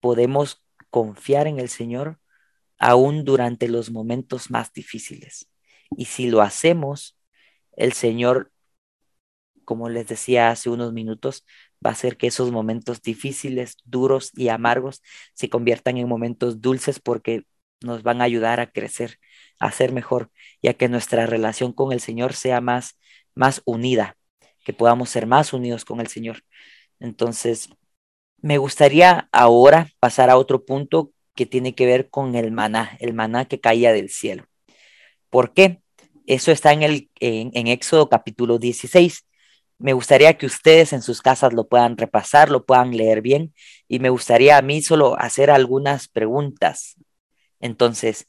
podemos confiar en el Señor aún durante los momentos más difíciles. Y si lo hacemos, el Señor, como les decía hace unos minutos, va a hacer que esos momentos difíciles, duros y amargos se conviertan en momentos dulces porque nos van a ayudar a crecer, a ser mejor y a que nuestra relación con el Señor sea más, más unida, que podamos ser más unidos con el Señor. Entonces, me gustaría ahora pasar a otro punto que tiene que ver con el maná, el maná que caía del cielo. ¿Por qué? Eso está en, el, en, Éxodo capítulo 16. Me gustaría que ustedes en sus casas lo puedan repasar, lo puedan leer bien y me gustaría a mí solo hacer algunas preguntas. Entonces,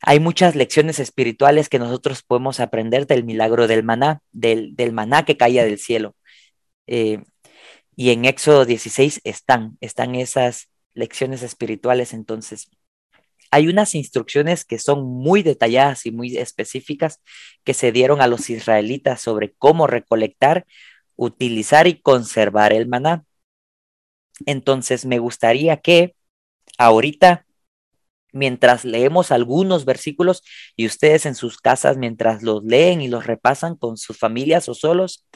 hay muchas lecciones espirituales que nosotros podemos aprender del milagro del maná, del, maná que caía del cielo. Eh, y en Éxodo 16 están, están esas lecciones espirituales. Entonces, hay unas instrucciones que son muy detalladas y muy específicas que se dieron a los israelitas sobre cómo recolectar, utilizar y conservar el maná. Entonces me gustaría que ahorita, mientras leemos algunos versículos y ustedes en sus casas, mientras los leen y los repasan con sus familias o solos,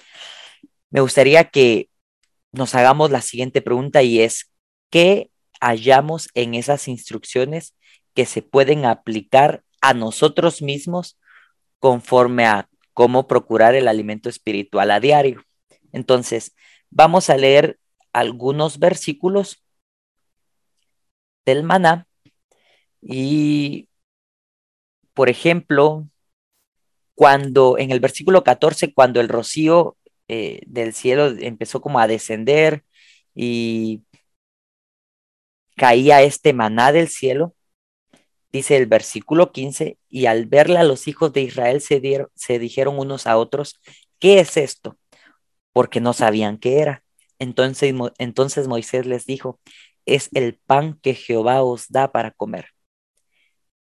me gustaría que nos hagamos la siguiente pregunta y es, ¿qué hallamos en esas instrucciones que se pueden aplicar a nosotros mismos conforme a cómo procurar el alimento espiritual a diario. Entonces, vamos a leer algunos versículos del maná y, por ejemplo, cuando en el versículo 14, cuando el rocío eh, del cielo empezó como a descender y caía este maná del cielo, dice el versículo 15, y al verla los hijos de Israel se, se dijeron unos a otros, ¿qué es esto? Porque no sabían qué era. Entonces, entonces Moisés les dijo, es el pan que Jehová os da para comer.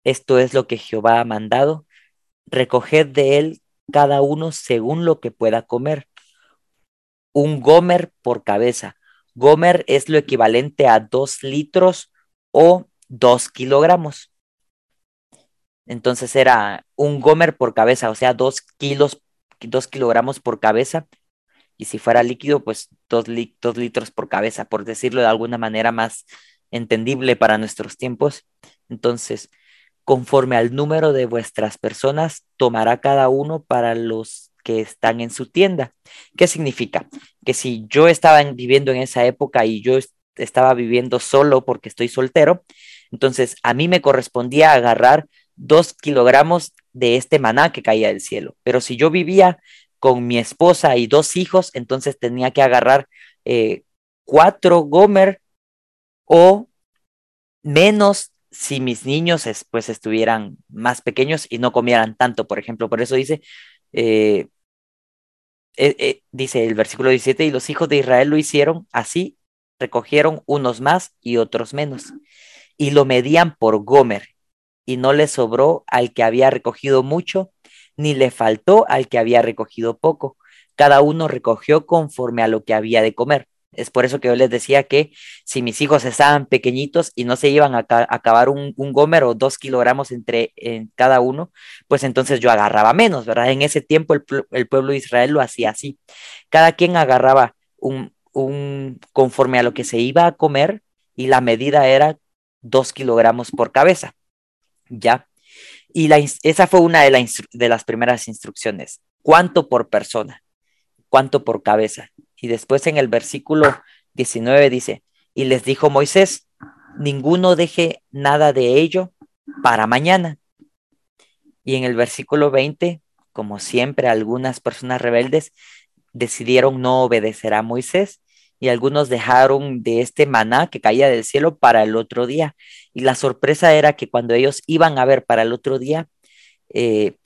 Esto es lo que Jehová ha mandado. Recoged de él cada uno según lo que pueda comer. Un gomer por cabeza. Gomer es lo equivalente a dos litros o dos kilogramos. Entonces era un gomer por cabeza, o sea, dos kilos, dos kilogramos por cabeza. Y si fuera líquido, pues dos, dos litros por cabeza, por decirlo de alguna manera más entendible para nuestros tiempos. Entonces, conforme al número de vuestras personas, tomará cada uno para los que están en su tienda. ¿Qué significa? Que si yo estaba viviendo en esa época y yo estaba viviendo solo porque estoy soltero, entonces a mí me correspondía agarrar dos kilogramos de este maná que caía del cielo. Pero si yo vivía con mi esposa y dos hijos, entonces tenía que agarrar eh, cuatro gomer o menos si mis niños pues estuvieran más pequeños y no comieran tanto, por ejemplo. Por eso dice, eh, eh, dice el versículo 17, y los hijos de Israel lo hicieron así, recogieron unos más y otros menos, y lo medían por Gomer, y no le sobró al que había recogido mucho, ni le faltó al que había recogido poco. Cada uno recogió conforme a lo que había de comer. Es por eso que yo les decía que si mis hijos estaban pequeñitos y no se iban a, acabar un, un o dos kilogramos entre en cada uno, pues entonces yo agarraba menos, ¿verdad? En ese tiempo el, pueblo de Israel lo hacía así. Cada quien agarraba un, un, conforme a lo que se iba a comer y la medida era dos kilogramos por cabeza. ¿Ya? Y la, esa fue una de, de las primeras instrucciones. ¿Cuánto por persona? ¿Cuánto por cabeza? Y después en el versículo 19 dice, y les dijo Moisés, ninguno deje nada de ello para mañana. Y en el versículo 20, como siempre, algunas personas rebeldes decidieron no obedecer a Moisés y algunos dejaron de este maná que caía del cielo para el otro día. Y la sorpresa era que cuando ellos iban a ver para el otro día, eh,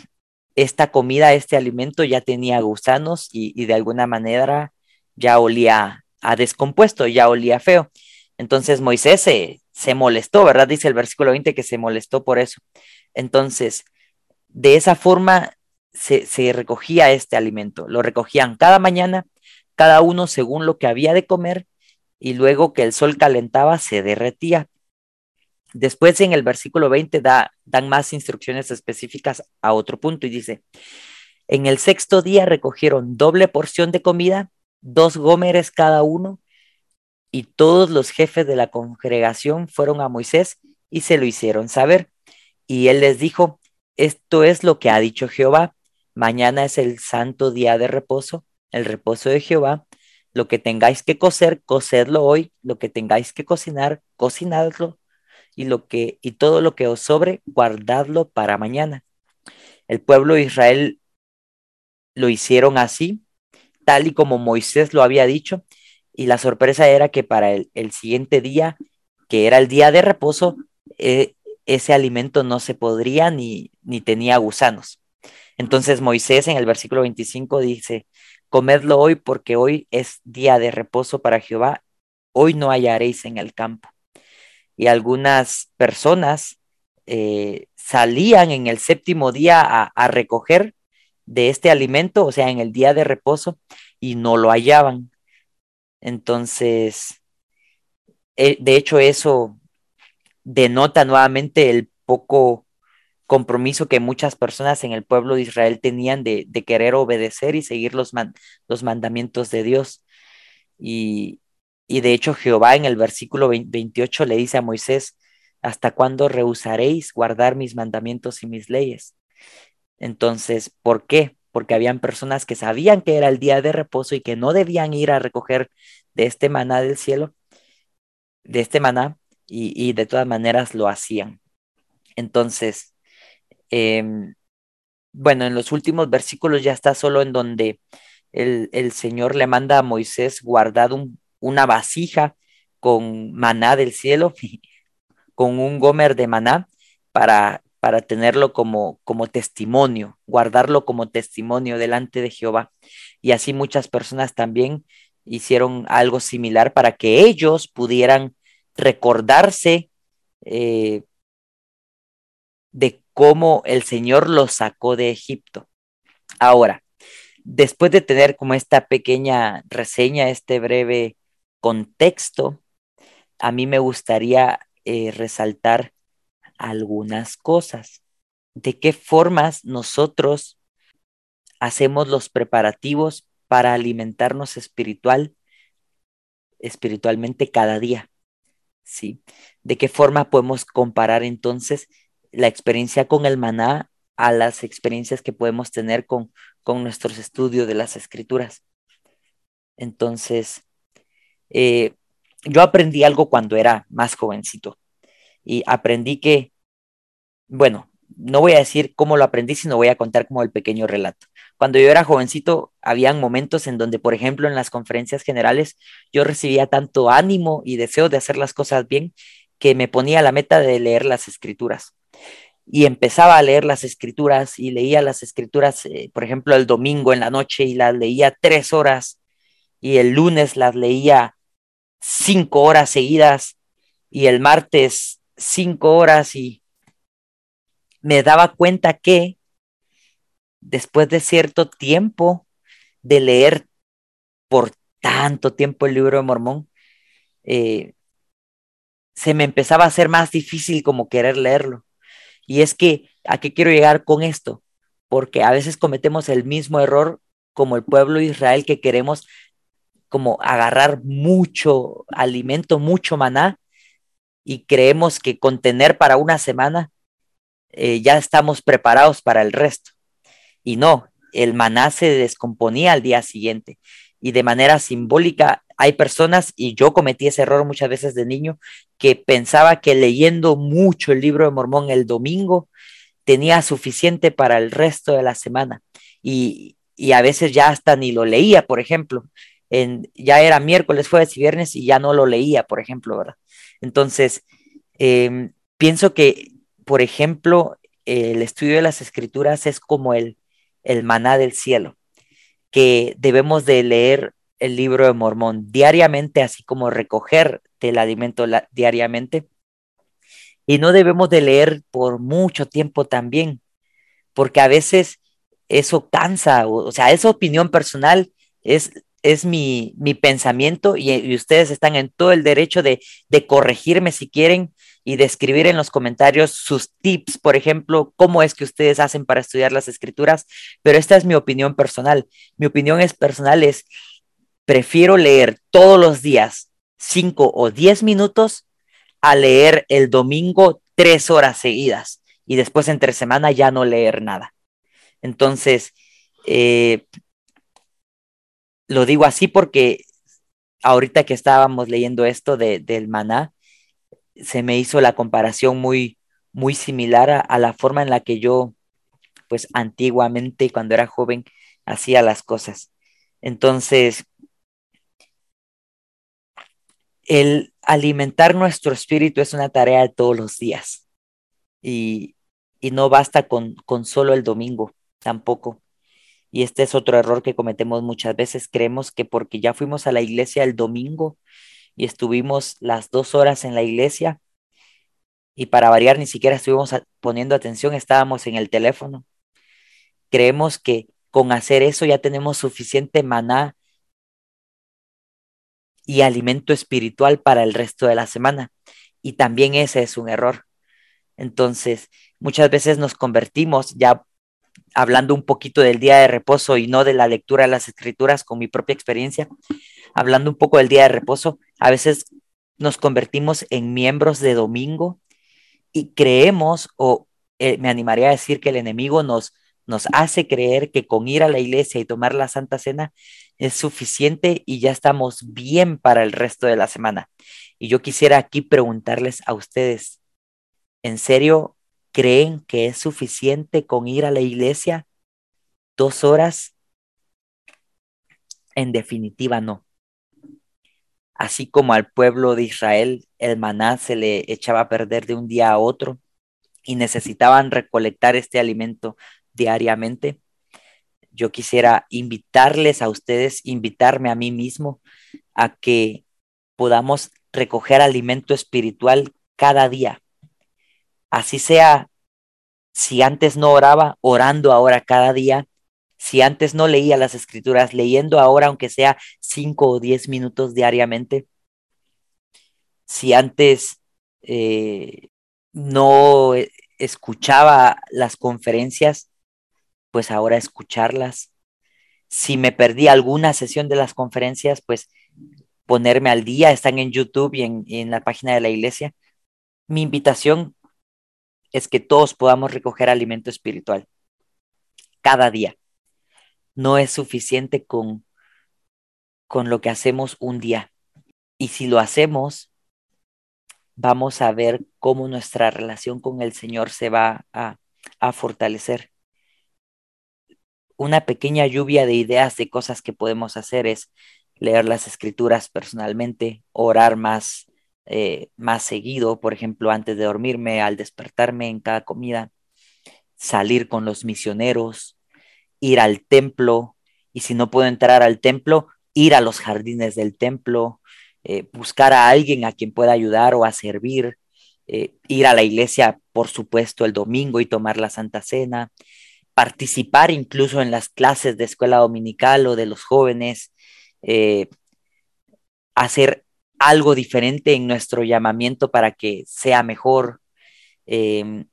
esta comida, este alimento ya tenía gusanos y, de alguna manera ya olía a descompuesto, ya olía feo. Entonces Moisés se, se molestó, ¿verdad? Dice el versículo 20 que se molestó por eso. Entonces, de esa forma se, se, recogía este alimento. Lo recogían cada mañana, cada uno según lo que había de comer, y luego que el sol calentaba, se derretía. Después en el versículo 20 da, dan más instrucciones específicas a otro punto y dice, en el sexto día recogieron doble porción de comida dos gómeres cada uno, y todos los jefes de la congregación fueron a Moisés y se lo hicieron saber. Y él les dijo, esto es lo que ha dicho Jehová, mañana es el santo día de reposo, el reposo de Jehová, lo que tengáis que coser, cocedlo hoy, lo que tengáis que cocinar, cocinadlo, y lo que y todo lo que os sobre, guardadlo para mañana. El pueblo de Israel lo hicieron así tal y como Moisés lo había dicho, y la sorpresa era que para el, siguiente día, que era el día de reposo, eh, ese alimento no se podría ni, ni tenía gusanos. Entonces Moisés en el versículo 25 dice, comedlo hoy porque hoy es día de reposo para Jehová, hoy no hallaréis en el campo. Y algunas personas eh, salían en el séptimo día a, a recoger de este alimento, o sea, en el día de reposo, y no lo hallaban. Entonces, eh, de hecho, eso denota nuevamente el poco compromiso que muchas personas en el pueblo de Israel tenían de, querer obedecer y seguir los, los mandamientos de Dios. Y, y, de hecho Jehová en el versículo 28 le dice a Moisés, ¿hasta cuándo rehusaréis guardar mis mandamientos y mis leyes? Entonces, ¿por qué? Porque habían personas que sabían que era el día de reposo y que no debían ir a recoger de este maná del cielo, de este maná, y, de todas maneras lo hacían. Entonces, em, bueno, en los últimos versículos ya está solo en donde el, Señor le manda a Moisés guardar una vasija con maná del cielo, con un gomer de maná, para, para tenerlo como, como testimonio, guardarlo como testimonio delante de Jehová. Y así muchas personas también hicieron algo similar para que ellos pudieran recordarse eh, de cómo el Señor los sacó de Egipto. Ahora, después de tener como esta pequeña reseña, este breve contexto, a mí me gustaría eh, resaltar algunas cosas. ¿De qué formas nosotros hacemos los preparativos para alimentarnos espiritual, espiritualmente cada día? ¿Sí? ¿De qué forma podemos comparar entonces la experiencia con el maná a las experiencias que podemos tener con, con nuestros estudios de las escrituras. Entonces, eh, yo aprendí algo cuando era más jovencito y aprendí que, bueno, no voy a decir cómo lo aprendí, sino voy a contar como el pequeño relato. Cuando yo era jovencito, habían momentos en donde, por ejemplo, en las conferencias generales, yo recibía tanto ánimo y deseo de hacer las cosas bien que me ponía la meta de leer las escrituras y empezaba a leer las escrituras y leía las escrituras, eh, por ejemplo, el domingo en la noche y las leía tres horas y el lunes las leía cinco horas seguidas y el martes cinco horas y me daba cuenta que después de cierto tiempo de leer por tanto tiempo el libro de Mormón, eh, se me empezaba a hacer más difícil como querer leerlo y es que, ¿a qué quiero llegar con esto? Porque a veces cometemos el mismo error como el pueblo de Israel que queremos como agarrar mucho alimento, mucho maná, y creemos que con tener para una semana eh, ya estamos preparados para el resto. Y no, el maná se descomponía al día siguiente. Y de manera simbólica hay personas, y yo cometí ese error muchas veces de niño, que pensaba que leyendo mucho el libro de Mormón el domingo tenía suficiente para el resto de la semana. Y, a veces ya hasta ni lo leía, por ejemplo. En, ya era miércoles, jueves y viernes y ya no lo leía, por ejemplo, ¿verdad? Entonces, em, pienso que, por ejemplo, el estudio de las escrituras es como el, el maná del cielo, que debemos de leer el libro de Mormón diariamente, así como recoger el alimento diariamente. Y no debemos de leer por mucho tiempo también, porque a veces eso cansa, o, sea, esa opinión personal es, es mi, mi pensamiento y, ustedes están en todo el derecho de, de corregirme si quieren y de escribir en los comentarios sus tips, por ejemplo, cómo es que ustedes hacen para estudiar las escrituras, pero esta es mi opinión personal. Mi opinión es personal es prefiero leer todos los días cinco o diez minutos a leer el domingo tres horas seguidas y después entre semana ya no leer nada. Entonces, eh, lo digo así porque ahorita que estábamos leyendo esto de, del maná, se me hizo la comparación muy, muy similar a, la forma en la que yo, pues antiguamente, cuando era joven, hacía las cosas. Entonces, el alimentar nuestro espíritu es una tarea de todos los días y, no basta con, con solo el domingo, tampoco. Y este es otro error que cometemos muchas veces. Creemos que porque ya fuimos a la iglesia el domingo y estuvimos las dos horas en la iglesia y para variar ni siquiera estuvimos poniendo atención, estábamos en el teléfono. Creemos que con hacer eso ya tenemos suficiente maná y alimento espiritual para el resto de la semana. Y también ese es un error. Entonces, muchas veces nos convertimos, ya hablando un poquito del día de reposo y no de la lectura de las escrituras con mi propia experiencia, hablando un poco del día de reposo, a veces nos convertimos en miembros de domingo y creemos, o eh, me animaría a decir que el enemigo nos, nos hace creer que con ir a la iglesia y tomar la Santa Cena es suficiente y ya estamos bien para el resto de la semana. Y yo quisiera aquí preguntarles a ustedes, ¿en serio creen que es suficiente con ir a la iglesia dos horas En definitiva, no. Así como al pueblo de Israel el maná se le echaba a perder de un día a otro y necesitaban recolectar este alimento diariamente, yo quisiera invitarles a ustedes, invitarme a mí mismo a que podamos recoger alimento espiritual cada día. Así sea, si antes no oraba, orando ahora cada día. Si antes no leía las escrituras, leyendo ahora, aunque sea cinco o diez minutos diariamente. Si antes eh, no escuchaba las conferencias, pues ahora escucharlas. Si me perdí alguna sesión de las conferencias, pues ponerme al día, están en YouTube y en, la página de la iglesia. Mi invitación es que todos podamos recoger alimento espiritual cada día. No es suficiente con, con lo que hacemos un día. Y si lo hacemos, vamos a ver cómo nuestra relación con el Señor se va a, a fortalecer una pequeña lluvia de ideas de cosas que podemos hacer es leer las escrituras personalmente, orar más, eh, más seguido, por ejemplo, antes de dormirme, al despertarme en cada comida, salir con los misioneros, ir al templo, y si no puedo entrar al templo, ir a los jardines del templo, eh, buscar a alguien a quien pueda ayudar o a servir, eh, ir a la iglesia, por supuesto, el domingo y tomar la Santa Cena, participar incluso en las clases de escuela dominical o de los jóvenes, hacer algo diferente en nuestro llamamiento para que sea mejor. Em,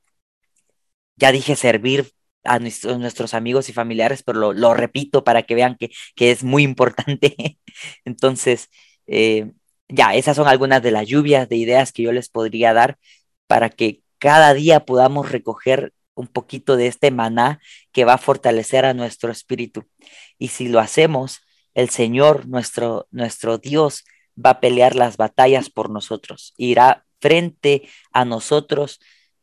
ya dije servir a nuestros, amigos y familiares, pero lo, repito para que vean que, es muy importante. Entonces, eh, ya, esas son algunas de las lluvias de ideas que yo les podría dar para que cada día podamos recoger un poquito de este maná que va a fortalecer a nuestro espíritu. Y si lo hacemos, el Señor, nuestro, nuestro Dios, va a pelear las batallas por nosotros, irá frente a nosotros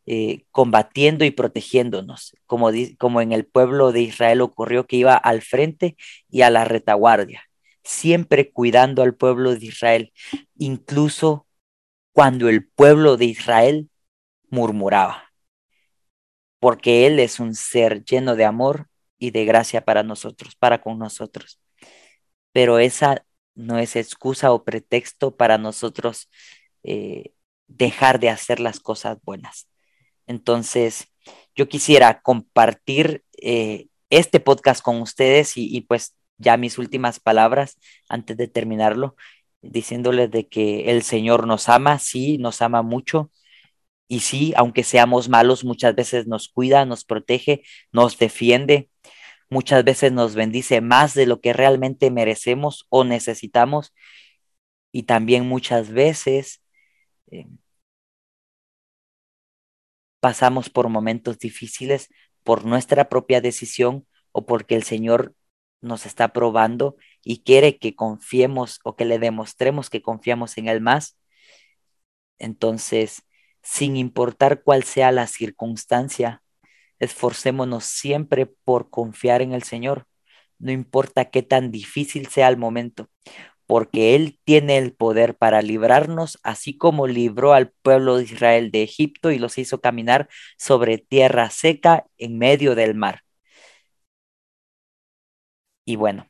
eh, combatiendo y protegiéndonos, como, como en el pueblo de Israel ocurrió que iba al frente y a la retaguardia, siempre cuidando al pueblo de Israel, incluso cuando el pueblo de Israel murmuraba porque Él es un ser lleno de amor y de gracia para nosotros, para con nosotros. Pero esa no es excusa o pretexto para nosotros eh, dejar de hacer las cosas buenas. Entonces, yo quisiera compartir eh, este podcast con ustedes y, y, pues ya mis últimas palabras antes de terminarlo, diciéndoles de que el Señor nos ama, sí, nos ama mucho, y sí, aunque seamos malos, muchas veces nos cuida, nos protege, nos defiende, muchas veces nos bendice más de lo que realmente merecemos o necesitamos. Y también muchas veces eh, pasamos por momentos difíciles por nuestra propia decisión o porque el Señor nos está probando y quiere que confiemos o que le demostremos que confiamos en Él más. Entonces, sin importar cuál sea la circunstancia. Esforcémonos siempre por confiar en el Señor, no importa qué tan difícil sea el momento, porque Él tiene el poder para librarnos, así como libró al pueblo de Israel de Egipto y los hizo caminar sobre tierra seca en medio del mar. Y bueno,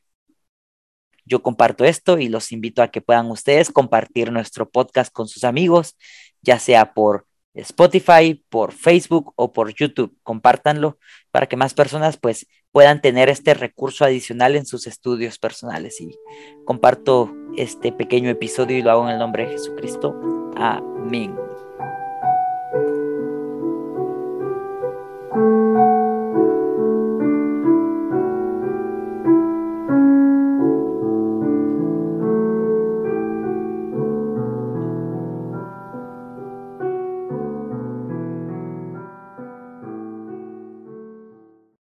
yo comparto esto y los invito a que puedan ustedes compartir nuestro podcast con sus amigos, ya sea por Spotify, por Facebook o por YouTube. Compártanlo para que más personas pues puedan tener este recurso adicional en sus estudios personales. Y comparto este pequeño episodio y lo hago en el nombre de Jesucristo. Amén.